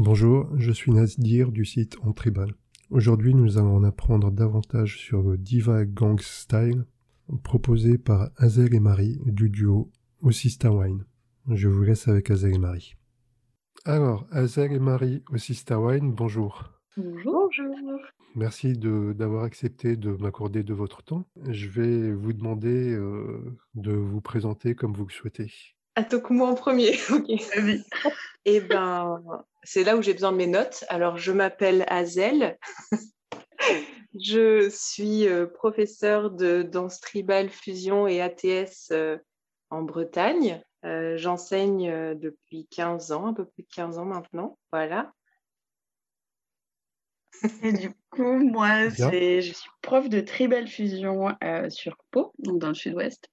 Bonjour, je suis Nazdir du site Entribal. Aujourd'hui, nous allons en apprendre davantage sur le Diva Gang Style proposé par Azel et Marie du duo Ossista Wine. Je vous laisse avec Azel et Marie. Alors, Azel et Marie Ossista Wine, bonjour. Bonjour. Merci de- d'avoir accepté de m'accorder de votre temps. Je vais vous demander euh, de vous présenter comme vous le souhaitez. Attends, moi en premier. ok. Vas-y. Eh ben, c'est là où j'ai besoin de mes notes. Alors, je m'appelle Azel. je suis euh, professeure de danse tribale, fusion et ATS euh, en Bretagne. Euh, J'enseigne euh, depuis 15 ans, un peu plus de 15 ans maintenant. Voilà. Et du coup, moi, je suis prof de Tribal Fusion euh, sur Pau, donc dans le sud-ouest.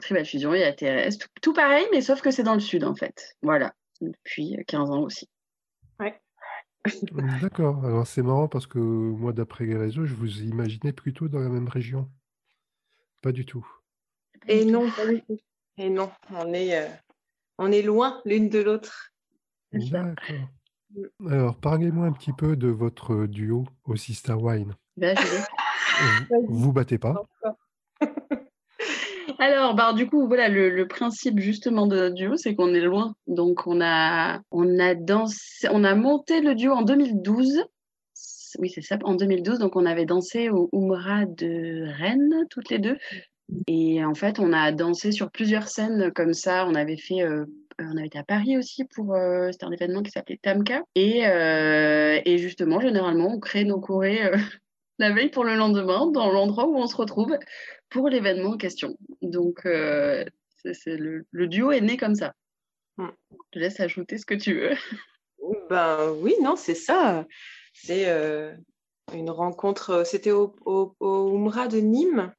Tribal Fusion et ATRS, tout, tout pareil, mais sauf que c'est dans le sud en fait. Voilà, depuis 15 ans aussi. D'accord. Alors c'est marrant parce que moi, d'après les réseaux, je vous imaginais plutôt dans la même région. Pas du tout. Et non, pas du tout. Et non, on est, euh, on est loin l'une de l'autre. D'accord. Alors, parlez-moi un petit peu de votre duo au Sister Wine. Ben, je vais- Vous, vous battez pas? Alors, bah, du coup, voilà, le, principe justement de notre duo, c'est qu'on est loin. Donc, on a, on a dansé, on a monté le duo en 2012. Oui, c'est ça, en 2012. Donc, on avait dansé au Oumra de Rennes, toutes les deux. Et en fait, on a dansé sur plusieurs scènes comme ça. On avait fait, euh, on avait été à Paris aussi pour, euh, c'était un événement qui s'appelait Tamka. Et, euh, et justement, généralement, on crée nos euh, la veille pour le lendemain dans l'endroit où on se retrouve pour l'événement en question. Donc, euh, le, le duo est né comme ça. Mm. Je te laisse ajouter ce que tu veux. Ben oui, non, c'est ça. C'est euh, une rencontre. C'était au, au, au Oumra de Nîmes,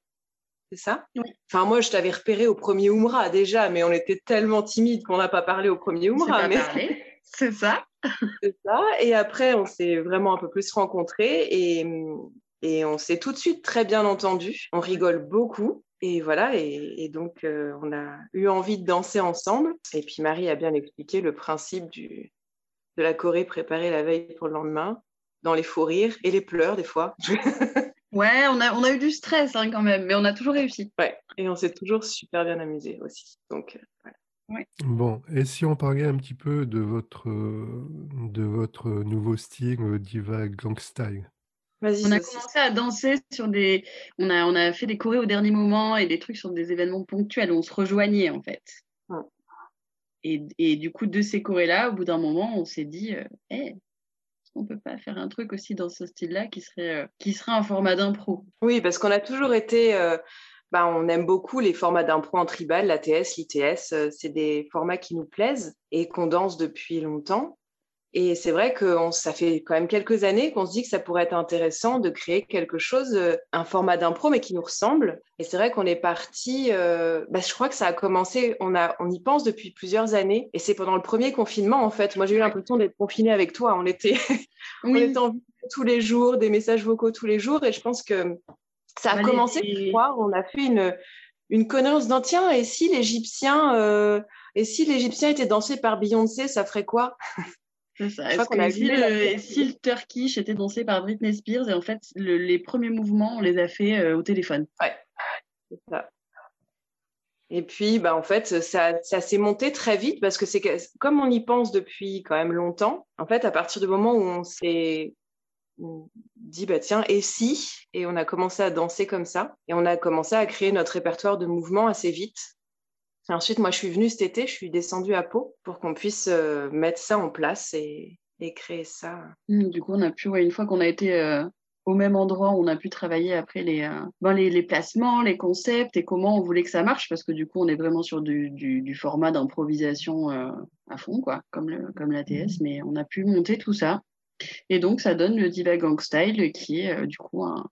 c'est ça? Oui. Enfin, moi, je t'avais repéré au premier Oumra déjà, mais on était tellement timides qu'on n'a pas parlé au premier Mais parlé. C'est ça. c'est ça. Et après, on s'est vraiment un peu plus rencontrés et, et on s'est tout de suite très bien entendus. On rigole beaucoup. Et voilà, et, et donc euh, on a eu envie de danser ensemble. Et puis Marie a bien expliqué le principe du, de la Corée préparée la veille pour le lendemain, dans les faux rires et les pleurs des fois. Ouais, on a, on a eu du stress hein, quand même, mais on a toujours réussi. ouais, et on s'est toujours super bien amusé aussi. Donc euh, voilà. Bon, et si on parlait un petit peu de votre, de votre nouveau style euh, Diva Gang Style? On a commencé à danser sur des. On a, on a fait des chorés au dernier moment et des trucs sur des événements ponctuels où on se rejoignait en fait. Ouais. Et, et du coup, de ces chorés-là, au bout d'un moment, on s'est dit euh, Eh, est-ce qu'on peut pas faire un truc aussi dans ce style-là qui serait, euh, qui serait un format d'impro? Oui, parce qu'on a toujours été. euh, bah, on aime beaucoup les formats d'impro en tribal, l'ATS, l'ITS. euh, c'est des formats qui nous plaisent et qu'on danse depuis longtemps. Et c'est vrai que on- ça fait quand même quelques années qu'on se dit que ça pourrait être intéressant de créer quelque chose, euh, un format d'impro, mais qui nous ressemble. Et c'est vrai qu'on est parti. euh, bah, je crois que ça a commencé. On a, on y pense depuis plusieurs années. Et c'est pendant le premier confinement, en fait. Moi, j'ai eu l'impression d'être confinée avec toi. On était, on Oui, était en tous les jours, des messages vocaux tous les jours. Et je pense que ça a commencé ce soir. On a fait une, une connerie d'un tiens, et si l'Égyptien, euh, et si l'Égyptien était dansé par Beyoncé, ça ferait quoi? C'est ça. Je crois Est-ce qu'on a si vu le, si le Turkish était dansé par Britney Spears et en fait, le- les premiers mouvements, on les a fait euh, au téléphone. C'est ça. Et puis, bah, en fait, ça, ça s'est monté très vite parce que c'est comme on y pense depuis quand même longtemps, en fait, à partir du moment où on s'est dit, bah, tiens, et si Et on a commencé à danser comme ça. Et on a commencé à créer notre répertoire de mouvements assez vite. Ensuite, moi, je suis venue cet été, je suis descendue à Pau pour qu'on puisse euh, mettre ça en place et, créer ça. Mm, Du coup, on a pu, une fois qu'on a été euh, au même endroit, on a pu travailler après les, euh, ben, les, placements, les concepts et comment on voulait que ça marche, parce que du coup, on est vraiment sur du, format d'improvisation à fond, quoi, comme, le, comme l'ATS, mais on a pu monter tout ça. Et donc, ça donne le Diva Gang Style, qui est du coup un,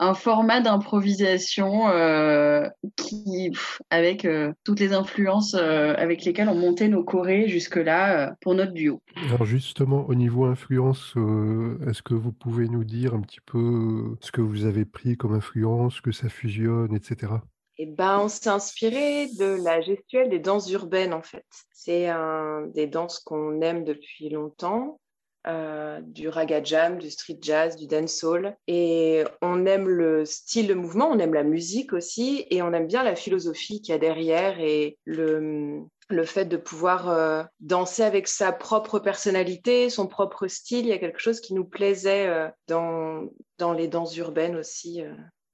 un format d'improvisation euh, qui, pff, avec euh, toutes les influences euh, avec lesquelles on montait nos chorés jusque-là euh, pour notre duo. Alors justement, au niveau influence, euh, est-ce que vous pouvez nous dire un petit peu ce que vous avez pris comme influence, que ça fusionne, etc. et ben, on s'est inspiré de la gestuelle des danses urbaines, en fait. C'est un, des danses qu'on aime depuis longtemps, euh, du raga jam, du street jazz, du dancehall. Et on aime le style de mouvement, on aime la musique aussi, et on aime bien la philosophie qu'il y a derrière et le, le fait de pouvoir euh, danser avec sa propre personnalité, son propre style. Il y a quelque chose qui nous plaisait euh, dans, dans les danses urbaines aussi,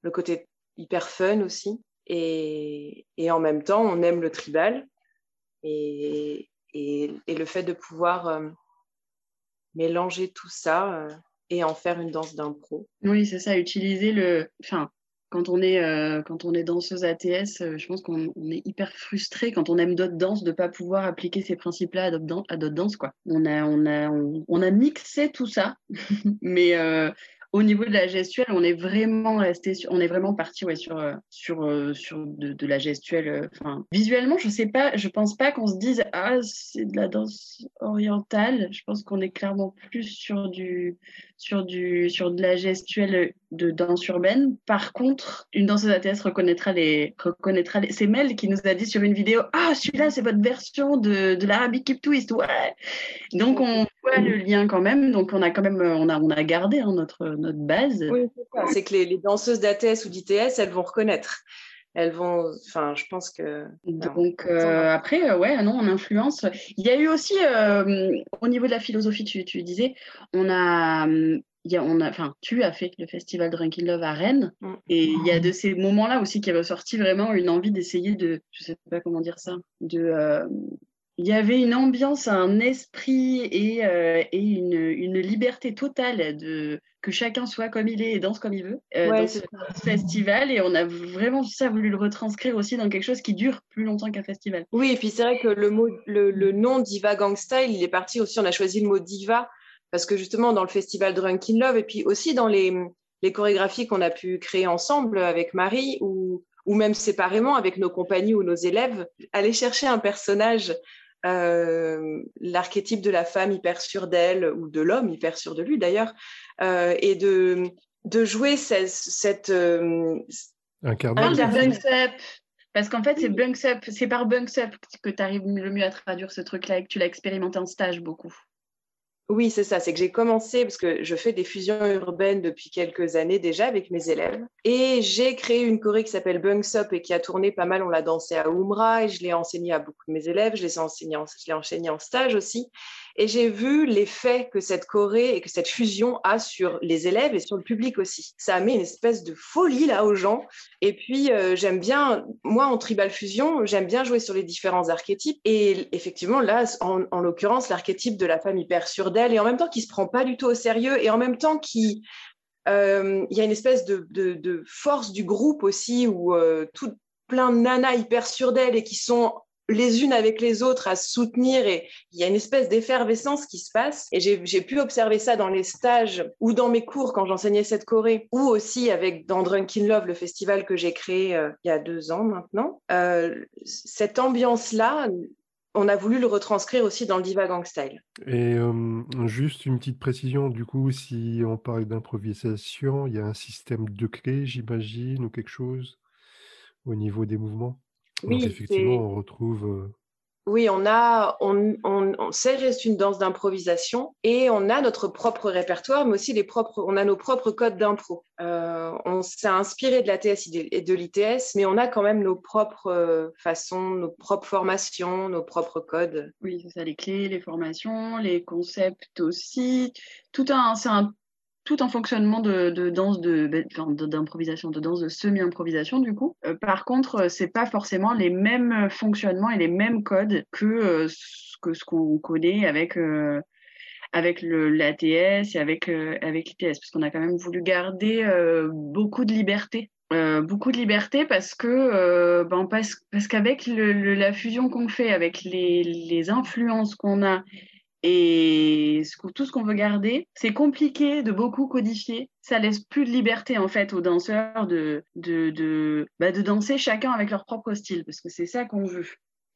le côté hyper fun aussi. Et, en même temps, on aime le tribal. Et, le fait de pouvoir mélanger tout ça euh, et en faire une danse d'impro. Oui, c'est ça, utiliser le. Enfin, quand on est, euh, quand on est danseuse ATS, je pense qu'on est hyper frustré quand on aime d'autres danses de ne pas pouvoir appliquer ces principes-là à d'autres danses. Quoi. On, a, on, a, on, a mixé tout ça, mais au niveau de la gestuelle, on est vraiment resté, on est vraiment parti sur euh, euh, de, la gestuelle. Euh, visuellement, je sais pas, je pense pas qu'on se dise ah c'est de la danse orientale. Je pense qu'on est clairement plus sur du sur du sur de la gestuelle de danse urbaine. Par contre, une danseuse ATS reconnaîtra les reconnaîtra les. C'est Mel qui nous a dit sur une vidéo ah celui-là c'est votre version de de l'Arabic Keep Twist ouais. Donc on voit le lien quand même. Donc on a quand même on a on a gardé hein, notre notre base. Oui, c'est que les, danseuses d'ATS ou d'ITS, elles vont reconnaître. Elles vont, enfin, je pense que. Donc euh, après, euh, ouais, non, on influence. Il y a eu aussi, euh, au niveau de la philosophie, tu, tu disais, on a, il y a, on a, enfin, tu as fait le festival Drinking Love à Rennes, mm. et il y a de ces moments-là aussi qui ressorti vraiment une envie d'essayer de, je sais pas comment dire ça, de il y avait une ambiance, un esprit et, euh, et une, une, liberté totale de que chacun soit comme il est et danse comme il veut euh, dans ce festival. Et on a vraiment ça voulu le retranscrire aussi dans quelque chose qui dure plus longtemps qu'un festival. Oui, et puis c'est vrai que le, mot, le, le, nom Diva Gang Style, il est parti aussi, on a choisi le mot diva parce que justement dans le festival Drunk in Love et puis aussi dans les, les chorégraphies qu'on a pu créer ensemble avec Marie ou ou même séparément avec nos compagnies ou nos élèves, aller chercher un personnage euh, l'archétype de la femme hyper sûre d'elle ou de l'homme hyper sûr de lui d'ailleurs, euh, et de, de jouer cette... cette euh, Parce qu'en fait, c'est Bunks Up, c'est par Bunks Up que tu arrives le mieux à traduire ce truc-là et que tu l'as expérimenté en stage beaucoup. Oui, c'est ça. C'est que j'ai commencé parce que je fais des fusions urbaines depuis quelques années déjà avec mes élèves. Et j'ai créé une choré qui s'appelle Bunks Up et qui a tourné pas mal. On l'a dansé à Umra et je l'ai enseigné à beaucoup de mes élèves. Je l'ai enseigné, enseigné en stage aussi. Et j'ai vu l'effet que cette choré et que cette fusion a sur les élèves et sur le public aussi. Ça a mis une espèce de folie là aux gens. Et puis, euh, j'aime bien, moi en tribal fusion, j'aime bien jouer sur les différents archétypes. Et effectivement, là, en, l'occurrence, l'archétype de la femme hyper sûre d'elle et en même temps qui se prend pas du tout au sérieux et en même temps qui euh, il y a une espèce de, force du groupe aussi où euh, tout plein de nanas hyper sûres d'elle et qui sont les unes avec les autres à se soutenir et il y a une espèce d'effervescence qui se passe. Et j'ai pu observer ça dans les stages ou dans mes cours quand j'enseignais cette Corée ou aussi avec dans Drunkin Love, le festival que j'ai créé euh, il y a deux ans maintenant. Euh, cette ambiance-là, on a voulu le retranscrire aussi dans le Diva Gang Style. Et euh, juste une petite précision, du coup, si on parle d'improvisation, il y a un système de clés, j'imagine, ou quelque chose au niveau des mouvements? Oui, effectivement, on retrouve. Euh, oui, on a, on, on, c'est reste une danse d'improvisation et on a notre propre répertoire, mais aussi les propres, on a nos propres codes d'impro. Euh, on s'est inspiré de la TS et de l'ITS, mais on a quand même nos propres euh, façons, nos propres formations, nos propres codes. Oui, c'est ça, les clés, les formations, les concepts aussi. Tout un, c'est un tout un fonctionnement de, danse ben, de d'improvisation, de, danse de semi-improvisation du coup. Euh, par contre, euh, c'est pas forcément les mêmes fonctionnements et les mêmes codes que, euh, que ce qu'on connaît avec avec l'ATS et avec avec l'ITS, parce qu'on a quand même voulu garder beaucoup de liberté. beaucoup de liberté parce que ben, parce, parce qu'avec la fusion qu'on fait avec les, les influences qu'on a et tout ce qu'on veut garder, c'est compliqué de beaucoup codifier. Ça laisse plus de liberté en fait aux danseurs de, de, de, bah, de danser chacun avec leur propre style, parce que c'est ça qu'on veut.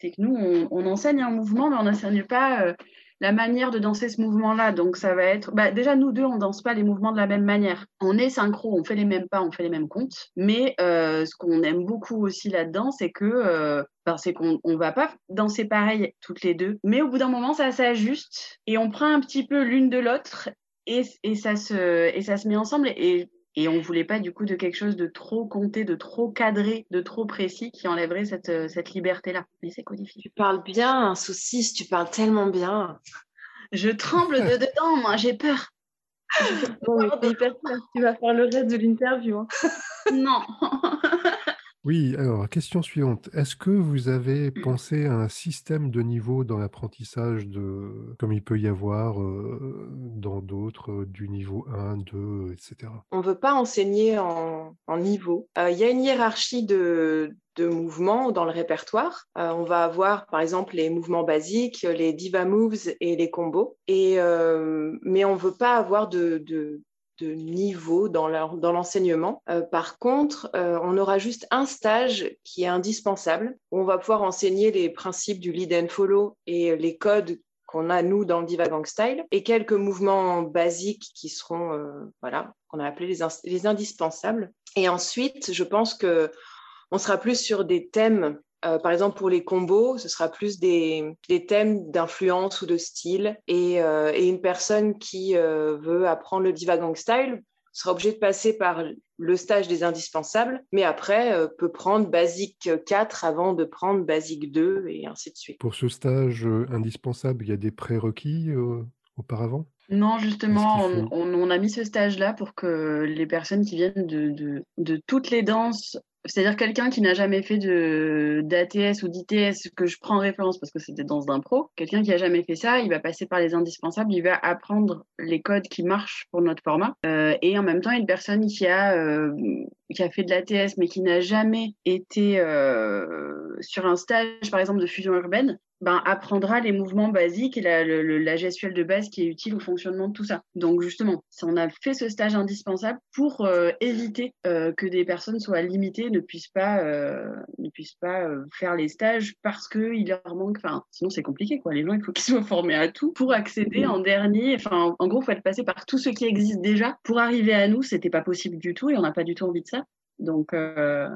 C'est que nous, on, enseigne un mouvement, mais on n'enseigne pas euh, la manière de danser ce mouvement-là. Donc, ça va être. Bah, déjà, nous deux, on danse pas les mouvements de la même manière. On est synchro, on fait les mêmes pas, on fait les mêmes comptes. Mais euh, ce qu'on aime beaucoup aussi là-dedans, c'est que. Euh, c'est qu'on ne va pas danser pareil toutes les deux, mais au bout d'un moment, ça s'ajuste et on prend un petit peu l'une de l'autre et, et, ça se, et ça se met ensemble. Et et on voulait pas du coup de quelque chose de trop compté, de trop cadré, de trop précis qui enlèverait cette, cette liberté-là. Mais c'est codifié. Tu parles bien, Saucisse, tu parles tellement bien. Je tremble de dedans, moi, j'ai peur. tu vas faire le reste de l'interview. Hein. non. Oui, alors question suivante. Est-ce que vous avez pensé à un système de niveau dans l'apprentissage de comme il peut y avoir, dans d'autres, du niveau 1, 2, etc.? On ne veut pas enseigner en niveau. il y a une hiérarchie de de mouvements dans le répertoire. on va avoir par exemple les mouvements basiques, les diva moves et les combos et mais on ne veut pas avoir de de niveau dans l'enseignement. Euh, par contre, euh, on aura juste un stage qui est indispensable, où on va pouvoir enseigner les principes du lead and follow et les codes qu'on a nous dans le Divagang Style et quelques mouvements basiques qui seront euh, voilà qu'on a appelé les, les, indispensables et ensuite je pense que on sera plus sur des thèmes euh, par exemple, pour les combos, ce sera plus des, thèmes d'influence ou de style. Et, euh, une personne qui euh, veut apprendre le Divagang Style sera obligée de passer par le stage des indispensables, mais après peut prendre Basique 4 avant de prendre Basique 2 et ainsi de suite. Pour ce stage indispensable, il y a des prérequis auparavant? Non, justement, on, a mis ce stage-là pour que les personnes qui viennent de toutes les danses c'est-à-dire quelqu'un qui n'a jamais fait de d'ATS ou d'ITS que je prends en référence parce que c'était dans d'un pro, quelqu'un qui a jamais fait ça, il va passer par les indispensables, il va apprendre les codes qui marchent pour notre format. Euh, et en même temps, une personne qui a euh, qui a fait de l'ATS mais qui n'a jamais été euh, sur un stage, par exemple, de fusion urbaine, ben, apprendra les mouvements basiques et la, la, gestuelle de base qui est utile au fonctionnement de tout ça. Donc justement, on a fait ce stage indispensable pour euh, éviter euh, que des personnes soient limitées, ne puissent pas, euh, ne puissent pas faire les stages parce qu'il leur manque. Enfin, sinon c'est compliqué quoi. Les gens, il faut qu'ils soient formés à tout pour accéder en dernier. Enfin, en gros, il faut être passé par tout ce qui existe déjà pour arriver à nous. C'était pas possible du tout et on n'a pas du tout envie de ça. Donc, euh,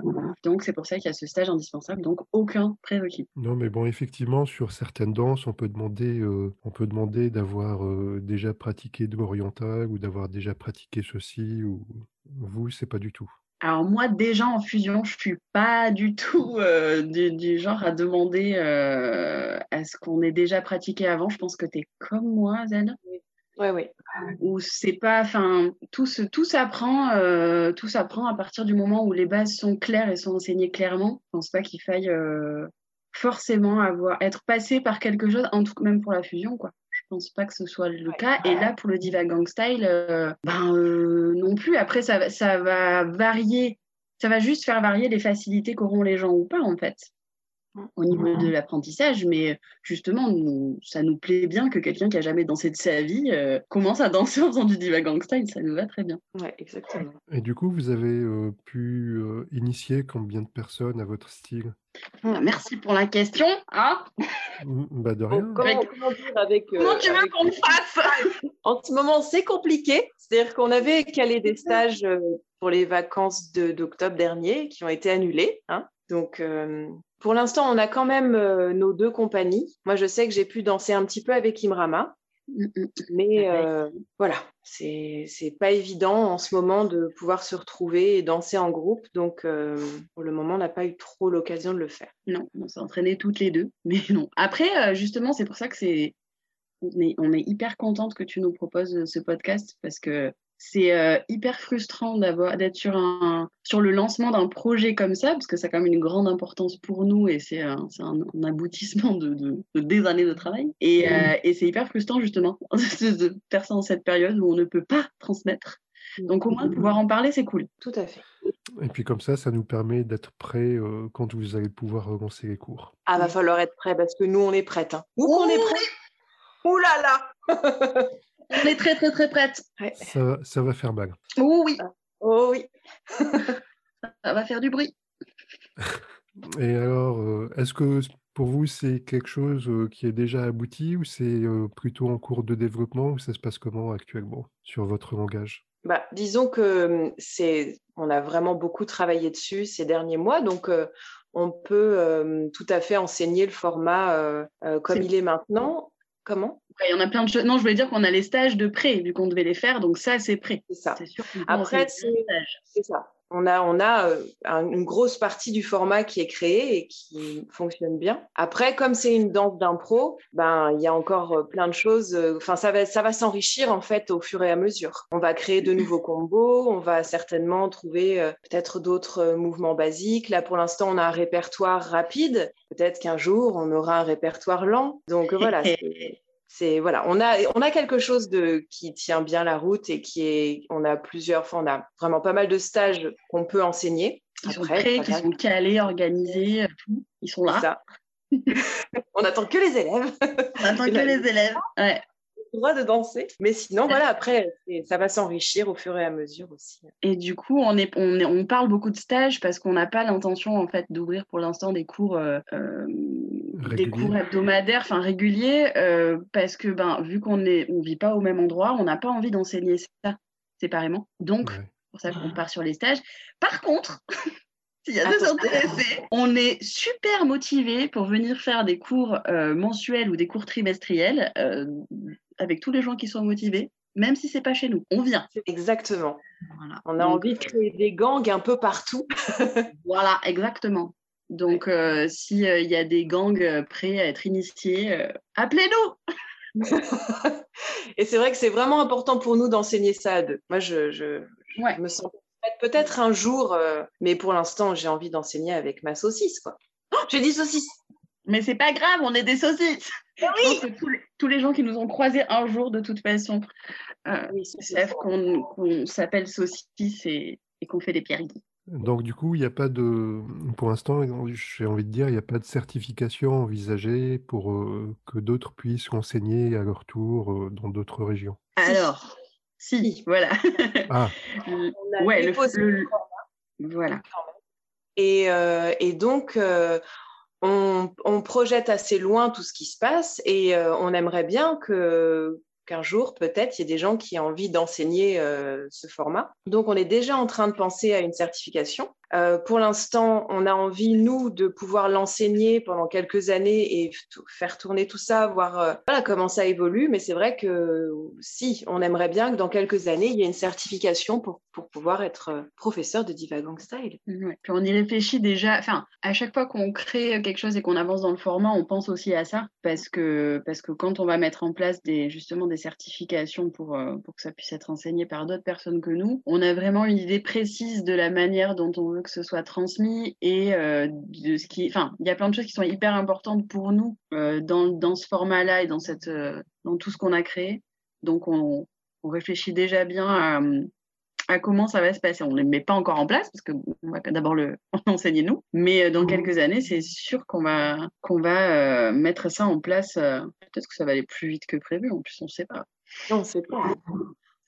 donc c'est pour ça qu'il y a ce stage indispensable, donc aucun prérequis. Non, mais bon, effectivement, sur certaines danses, on peut demander, euh, on peut demander d'avoir euh, déjà pratiqué de l'oriental ou d'avoir déjà pratiqué ceci. Ou vous, c'est pas du tout. Alors moi, déjà en fusion, je suis pas du tout du, genre à demander à ce qu'on ait déjà pratiqué avant. Je pense que tu es comme moi, Zen. Oui, oui. Où c'est pas, enfin, tout, tout s'apprend, euh, tout s'apprend à partir du moment où les bases sont claires et sont enseignées clairement. Je pense pas qu'il faille euh, forcément avoir, être passé par quelque chose, en tout même pour la fusion, quoi. Je pense pas que ce soit le cas. Et là, pour le Diva Gang Style, euh, ben non plus. Après, ça, ça va varier. Ça va juste faire varier les facilités qu'auront les gens ou pas, en fait au niveau de l'apprentissage, mais justement, ça nous plaît bien que quelqu'un qui a jamais dansé de sa vie euh, commence à danser en faisant du diva gangsta, ça nous va très bien. Ouais, exactement. Et du coup, vous avez euh, pu euh, initier combien de personnes à votre style? Ah, Merci pour la question. Ah bah de rien. comment, avec, comment tu veux qu'on fasse? En ce moment, c'est compliqué. C'est-à-dire qu'on avait calé des stages pour les vacances d'octobre dernier qui ont été annulés. Hein. Donc, pour l'instant, on a quand même euh, nos deux compagnies. Moi, je sais que j'ai pu danser un petit peu avec Imrama. Mm, mm. Mais euh, voilà, c'est pas évident en ce moment de pouvoir se retrouver et danser en groupe. Donc, euh, pour le moment, on n'a pas eu trop l'occasion de le faire. Non, on s'est entraîné toutes les deux, mais non. Après, justement, c'est pour ça que c'est. on est hyper contente que tu nous proposes ce podcast parce que c'est euh, hyper frustrant d'avoir d'être sur un sur le lancement d'un projet comme ça parce que ça a quand même une grande importance pour nous et c'est un, un, aboutissement de, de, des années de travail. Et, euh, et c'est hyper frustrant justement de, faire ça dans cette période où on ne peut pas transmettre. Donc au moins de pouvoir en parler c'est cool. Tout à fait. Et puis comme ça ça nous permet d'être prêts euh, quand vous allez pouvoir relancer les cours. Ah va falloir être prêt parce que nous on est prêtes hein. où on est prêt Ouh là là On est très, très, très prête. Ça, va faire mal. Oh oui. Oh oui. ça va faire du bruit. Et alors, euh, est-ce que pour vous, c'est quelque chose qui est déjà abouti ou c'est plutôt en cours de développement ou ça se passe comment actuellement sur votre langage? Bah, disons que c'est, on a vraiment beaucoup travaillé dessus ces derniers mois, donc on peut tout à fait enseigner le format comme il est maintenant. Comment? Il y en a plein de choses. Non, je voulais dire qu'on a les stages de prêt, vu qu'on devait les faire, donc ça, c'est prêt. C'est ça. Après, c'est ça on a, on a euh, une grosse partie du format qui est créé et qui fonctionne bien. Après, comme c'est une danse d'impro, ben il y a encore euh, plein de choses. Euh, enfin, ça va, ça va s'enrichir en fait au fur et à mesure. On va créer de nouveaux combos. On va certainement trouver peut-être d'autres mouvements basiques. Là, pour l'instant, on a un répertoire rapide. Peut-être qu'un jour, on aura un répertoire lent. Donc voilà c'est voilà, on a on a quelque chose de qui tient bien la route et qui est on a plusieurs, on a vraiment pas mal de stages qu'on peut enseigner. Ils sont prêts, qui sont calés, organisés, tout. Ils sont là. on attend que les élèves. On attend que les élèves. Ouais droit de danser. Mais sinon, voilà, après, ça va s'enrichir au fur et à mesure aussi. Et du coup, on, est, on, est, on parle beaucoup de stages parce qu'on n'a pas l'intention, en fait, d'ouvrir pour l'instant des cours, euh, euh, des cours hebdomadaires, enfin réguliers, euh, parce que, ben, vu qu'on ne on vit pas au même endroit, on n'a pas envie d'enseigner ça séparément. Donc, pour ça qu'on part sur les stages. Par contre, S'il y a des intéressés, on est super motivés pour venir faire des cours mensuels ou des cours trimestriels avec tous les gens qui sont motivés, même si c'est pas chez nous. On vient. Exactement. On a envie de créer des gangs un peu partout. voilà, exactement. Donc, euh, s'il euh, y a des gangs euh, prêts à être initiés, appelez-nous Et c'est vrai que c'est vraiment important pour nous d'enseigner ça à deux. Moi, je, je, me sens peut-être un jour, mais pour l'instant, j'ai envie d'enseigner avec ma saucisse. Quoi. Oh, j'ai dit saucisse Mais c'est pas grave, on est des saucisses oui. tous, les, gens qui nous ont croisés un jour, de toute façon, euh, savent qu'on s'appelle saucisse et, qu'on fait des pierres Donc du coup, il n'y a pas de, pour l'instant, j'ai envie de dire, il n'y a pas de certification envisagée pour euh, que d'autres puissent enseigner à leur tour euh, dans d'autres régions. Alors, si, voilà. Ah. ouais, le, voilà. Et, et donc, on, projette assez loin tout ce qui se passe et euh, on aimerait bien que qu'un jour, peut-être, il y ait des gens qui aient envie d'enseigner euh, ce format. Donc, on est déjà en train de penser à une certification. Euh, pour l'instant, on a envie, nous, de pouvoir l'enseigner pendant quelques années et faire tourner tout ça, voir euh, voilà, comment ça évolue. Mais c'est vrai que si, on aimerait bien que dans quelques années, il y ait une certification pour, pour pouvoir être euh, professeur de Diva Gang Style. Puis on y réfléchit déjà. Enfin, à chaque fois qu'on crée quelque chose et qu'on avance dans le format, on pense aussi à ça parce que, parce que quand on va mettre en place des, justement des certifications pour, pour que ça puisse être enseigné par d'autres personnes que nous, on a vraiment une idée précise de la manière dont on veut que ce soit transmis et euh, de ce qui. Enfin, il y a plein de choses qui sont hyper importantes pour nous euh, dans, dans, ce format-là et dans, cette, euh, dans tout ce qu'on a créé. Donc, on, on, réfléchit déjà bien à, à, comment ça va se passer. On ne les met pas encore en place parce qu'on va d'abord le enseigner nous. Mais dans quelques années, c'est sûr qu'on va, qu'on va mettre ça en place. Peut-être que ça va aller plus vite que prévu. En plus, on ne sait pas. On ne sait pas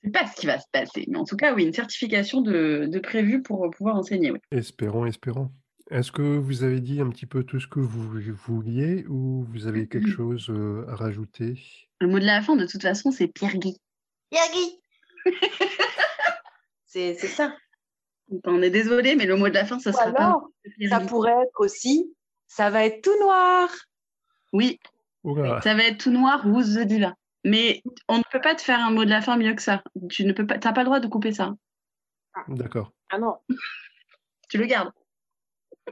sais pas ce qui va se passer. Mais en tout cas, oui, une certification de, de prévue pour pouvoir enseigner. Oui. Espérons, espérons. Est-ce que vous avez dit un petit peu tout ce que vous vouliez ou vous avez quelque chose euh, à rajouter? Le mot de la fin, de toute façon, c'est Pierre Guy. Pierre Guy C'est ça. On est désolé, mais le mot de la fin, ça sera pas. Ça pourrait être aussi ça va être tout noir. Oui. Ça va être tout noir, vous The Diva. Mais on ne peut pas te faire un mot de la fin mieux que ça. Tu ne peux pas, t'as pas le droit de couper ça. D'accord. Ah non. tu le gardes.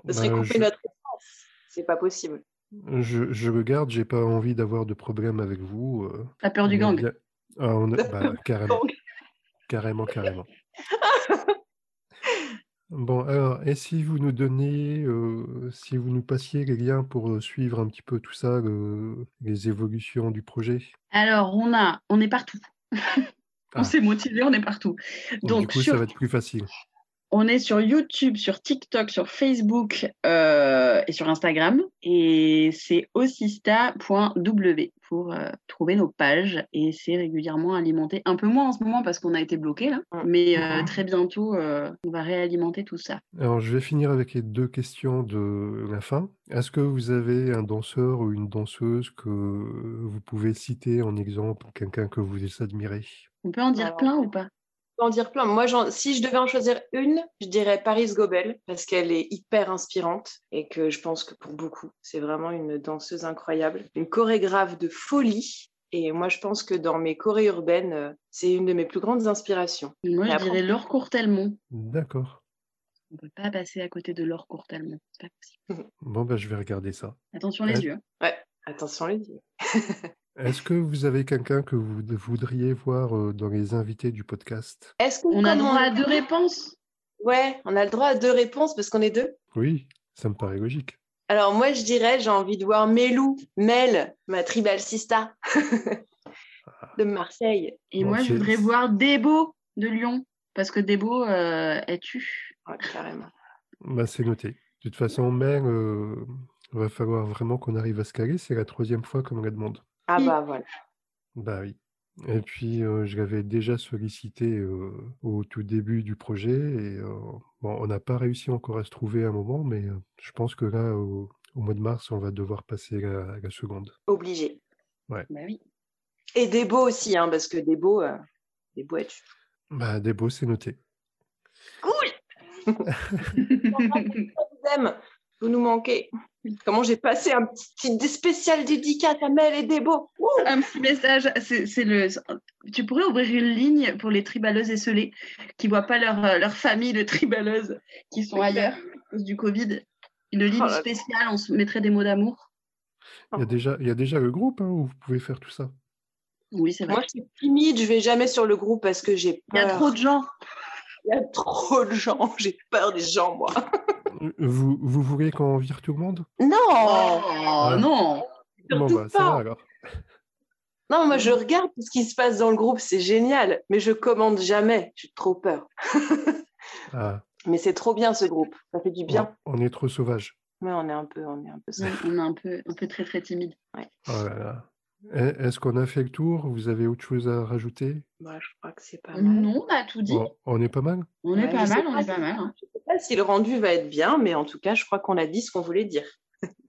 Ce serait bah, couper notre essence. C'est pas possible. Je, je le garde, j'ai pas envie d'avoir de problème avec vous. Euh. T'as peur du gang ah, bah, Carrément. carrément, carrément. Bon, alors, et si vous nous donnez, euh, si vous nous passiez les liens pour euh, suivre un petit peu tout ça, les évolutions du projet? Alors, on a, on est partout. On ah. s'est motivé, on est partout. Donc, du coup, ça va être plus facile. On est sur YouTube, sur TikTok, sur Facebook, euh, et sur Instagram. Et c'est osista.w pour euh, trouver nos pages. Et c'est régulièrement alimenté. Un peu moins en ce moment parce qu'on a été bloqué là. Mais euh, très bientôt, euh, on va réalimenter tout ça. Alors, je vais finir avec les deux questions de la fin. Est-ce que vous avez un danseur ou une danseuse que vous pouvez citer en exemple, quelqu'un que vous admirez? On peut en dire Alors, plein ou pas? En dire plein. Moi, j'en- si je devais en choisir une, je dirais Paris Gobel parce qu'elle est hyper inspirante et que je pense que pour beaucoup, c'est vraiment une danseuse incroyable, une chorégraphe de folie. Et moi, je pense que dans mes chorés urbaines, euh, c'est une de mes plus grandes inspirations. Moi, je dirais Laure Courtelmont. D'accord. On peut pas passer à côté de Laure Courtelmont. C'est pas possible. Bon, bah, je vais regarder ça. Attention les Ouais. yeux. Ouais, attention les yeux. Est-ce que vous avez quelqu'un que vous voudriez voir dans les invités du podcast? Est-ce que On a comme droit à deux réponses? Ouais, on a le droit à deux réponses parce qu'on est deux. Oui, ça me paraît logique. Alors moi, je dirais, j'ai envie de voir Mélou, Mel, ma tribal sista de Marseille. Et Bon, moi, je voudrais voir Debo de Lyon. Parce que Debo euh, est tu. Ouais, carrément. Bah, c'est noté. De toute façon, Mel, euh, va falloir vraiment qu'on arrive à se caler. C'est la troisième fois qu'on me la demande. Ah bah voilà. Bah oui. Et puis, euh, je l'avais déjà sollicité euh, au tout début du projet. Et euh, bon, on n'a pas réussi encore à se trouver à un moment, mais je pense que là, au, au mois de mars, on va devoir passer la, la seconde. Obligé. Bah oui. Et des beaux aussi, hein, parce que des beaux, des beaux es-tu. Bah, beaux, c'est noté. Cool vous aime, vous nous manquez. Comment j'ai passé un petit, petit spécial dédicace à Mel et Debo. Wouh Un petit message, c'est le. Tu pourrais ouvrir une ligne pour les tribaleuses esselées qui voient pas leur, euh, leur famille de tribaleuses qui sont ailleurs à cause du Covid. Une ligne Oh spéciale, on se mettrait des mots d'amour. Il y a déjà, il y a déjà le groupe hein, où vous pouvez faire tout ça. Oui, c'est vrai. Moi, je suis timide, je vais jamais sur le groupe parce que j'ai Il y peur. a trop de gens. Il y a trop de gens. J'ai peur des gens, moi. Vous, vous voulez qu'on vire tout le monde? Non Oh non Bon, Surtout bah, ça va pas. alors. Non, moi, je regarde tout ce qui se passe dans le groupe, c'est génial. Mais je commande jamais. J'ai trop peur. Ah, Mais c'est trop bien, ce groupe. Ça fait du bien. on est trop sauvage. Mais on est un peu, on est un peu. On est un peu, un peu très très timide. Oh là là. Est-ce qu'on a fait le tour? Vous avez autre chose à rajouter? Moi, je crois que c'est pas mal. Non, on a tout dit. Bon, On est pas mal? On est Ouais, pas mal, on pas est pas si- mal. hein. Je sais pas si le rendu va être bien, mais en tout cas, je crois qu'on a dit ce qu'on voulait dire.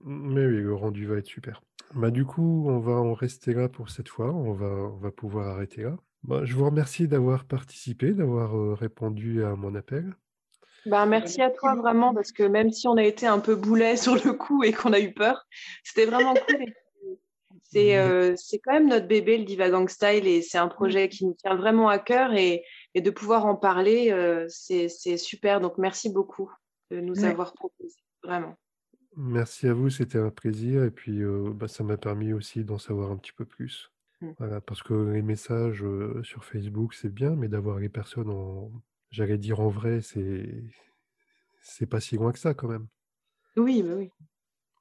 Mais oui, le rendu va être super. Bah, du coup, on va en rester là pour cette fois. On va, on va pouvoir arrêter là. Bah, je vous remercie d'avoir participé, d'avoir euh, répondu à mon appel. Bah, merci à toi vraiment, parce que même si on a été un peu boulet sur le coup et qu'on a eu peur, c'était vraiment cool. C'est euh, c'est quand même notre bébé, le Divagang Style, et c'est un projet qui nous tient vraiment à cœur. Et, et de pouvoir en parler, euh, c'est super. Donc, merci beaucoup de nous Ouais. avoir proposé, vraiment. Merci à vous, c'était un plaisir. Et puis, euh, bah, ça m'a permis aussi d'en savoir un petit peu plus. Mm. Voilà, parce que les messages sur Facebook, c'est bien, mais d'avoir les personnes en, j'allais dire en vrai, c'est, c'est pas si loin que ça quand même. Oui, bah oui.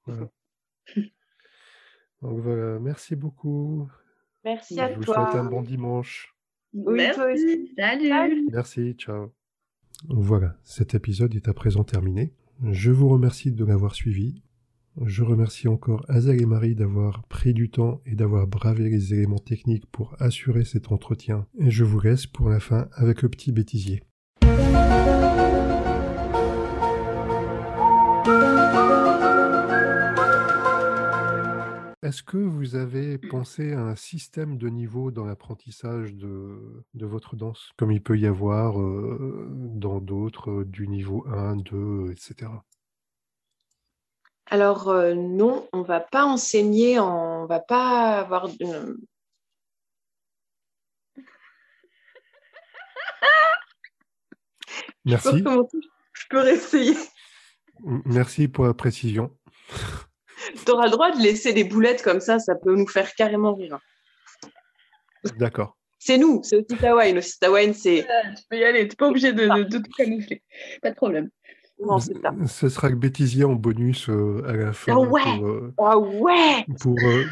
Voilà. Donc voilà, merci beaucoup. Merci Je à vous toi. souhaite un bon dimanche. Oui, toi aussi. Salut. Salut. Merci, ciao. Voilà, cet épisode est à présent terminé. Je vous remercie de l'avoir suivi. Je remercie encore Azel et Marie d'avoir pris du temps et d'avoir bravé les éléments techniques pour assurer cet entretien. Et je vous laisse pour la fin avec le petit bêtisier. Est-ce que vous avez pensé à un système de niveau dans l'apprentissage de, de votre danse, comme il peut y avoir euh, dans d'autres, euh, du niveau 1, 2, etc. Alors euh, non, on va pas enseigner, on va pas avoir de... Merci. je peux réessayer. Merci pour la précision. Tu auras le droit de laisser des boulettes comme ça, ça peut nous faire carrément rire. D'accord. C'est nous, c'est aussi Tawain. Aussi Tawain, c'est. Ah, Tu peux y aller, tu n'es pas obligé de, de- de tout camoufler. Pas de problème. Non, c'est ça. Ce sera le bêtisier en bonus euh, à la fin Ah ouais. pour, euh, Ah ouais pour, euh,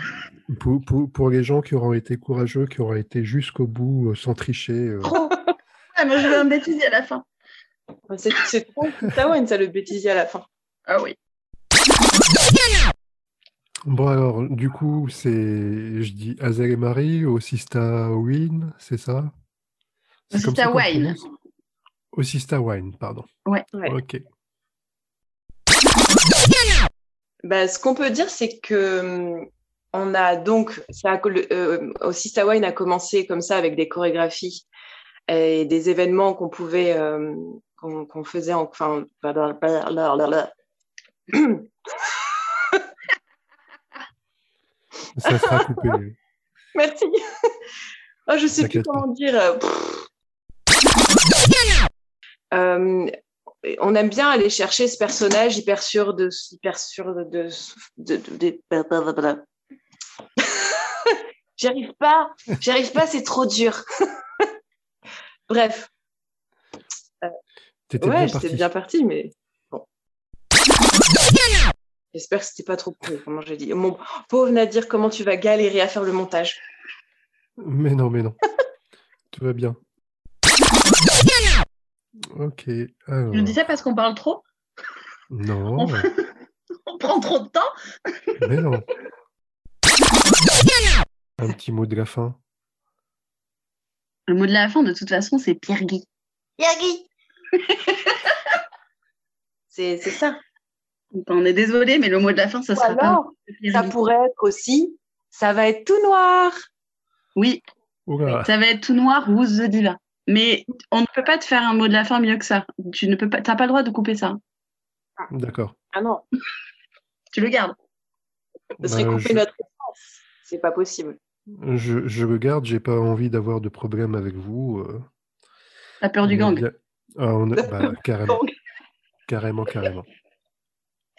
pour, pour- pour les gens qui auront été courageux, qui auront été jusqu'au bout euh, sans tricher. euh. Trop Ah, moi, je veux un bêtisier à la fin. C'est c'est trop Tawain, ça, le bêtisier à la fin. Ah oui. Bon alors, du coup, c'est, je dis Azel et Marie, Osista Wine, c'est ça? C'est comme ça Osista qu'on Wine. Osista Wine, pardon. Ouais. Ouais. Ok. Bah, ce qu'on peut dire, c'est que hum, on a donc, ça a, le- euh, au Sista Wine a commencé comme ça avec des chorégraphies et des événements qu'on pouvait, euh, qu'on faisait, en- enfin, Ça sera coupé. merci. Oh, je sais plus comment dire. euh, Euh, on aime bien aller chercher ce personnage hyper sûr de, hyper sûr de, de, de- de- de- J'y arrive pas, j'y arrive pas, c'est trop dur. Bref, T'étais ouais, j'étais bien parti, mais. J'espère que c'était pas trop pourri, comment j'ai dit. Mon pauvre Nadir, comment tu vas galérer à faire le montage? Mais non, mais non. Tout va bien. Ok, alors. Je dis ça parce qu'on parle trop? Non, On prend trop de temps? mais non. Un petit mot de la fin. Le mot de la fin, de toute façon, c'est Pierre Guy. Yagi C'est c'est ça. On est désolé, mais le mot de la fin, ça sera pas alors, ça pourrait être aussi, ça va être tout noir. Oui, Oula, ça va être tout noir, Who's the Diva. Mais on ne peut pas te faire un mot de la fin mieux que ça. Tu ne peux pas, t'as pas le droit de couper ça. d'accord. Ah non, Tu le gardes. ce serait Bah, couper je- notre essence. C'est pas possible. Je, je regarde, j'ai pas envie d'avoir de problème avec vous. euh, T'as peur du on gang. bien- Ah, on bah, carrément, Gang. carrément, carrément.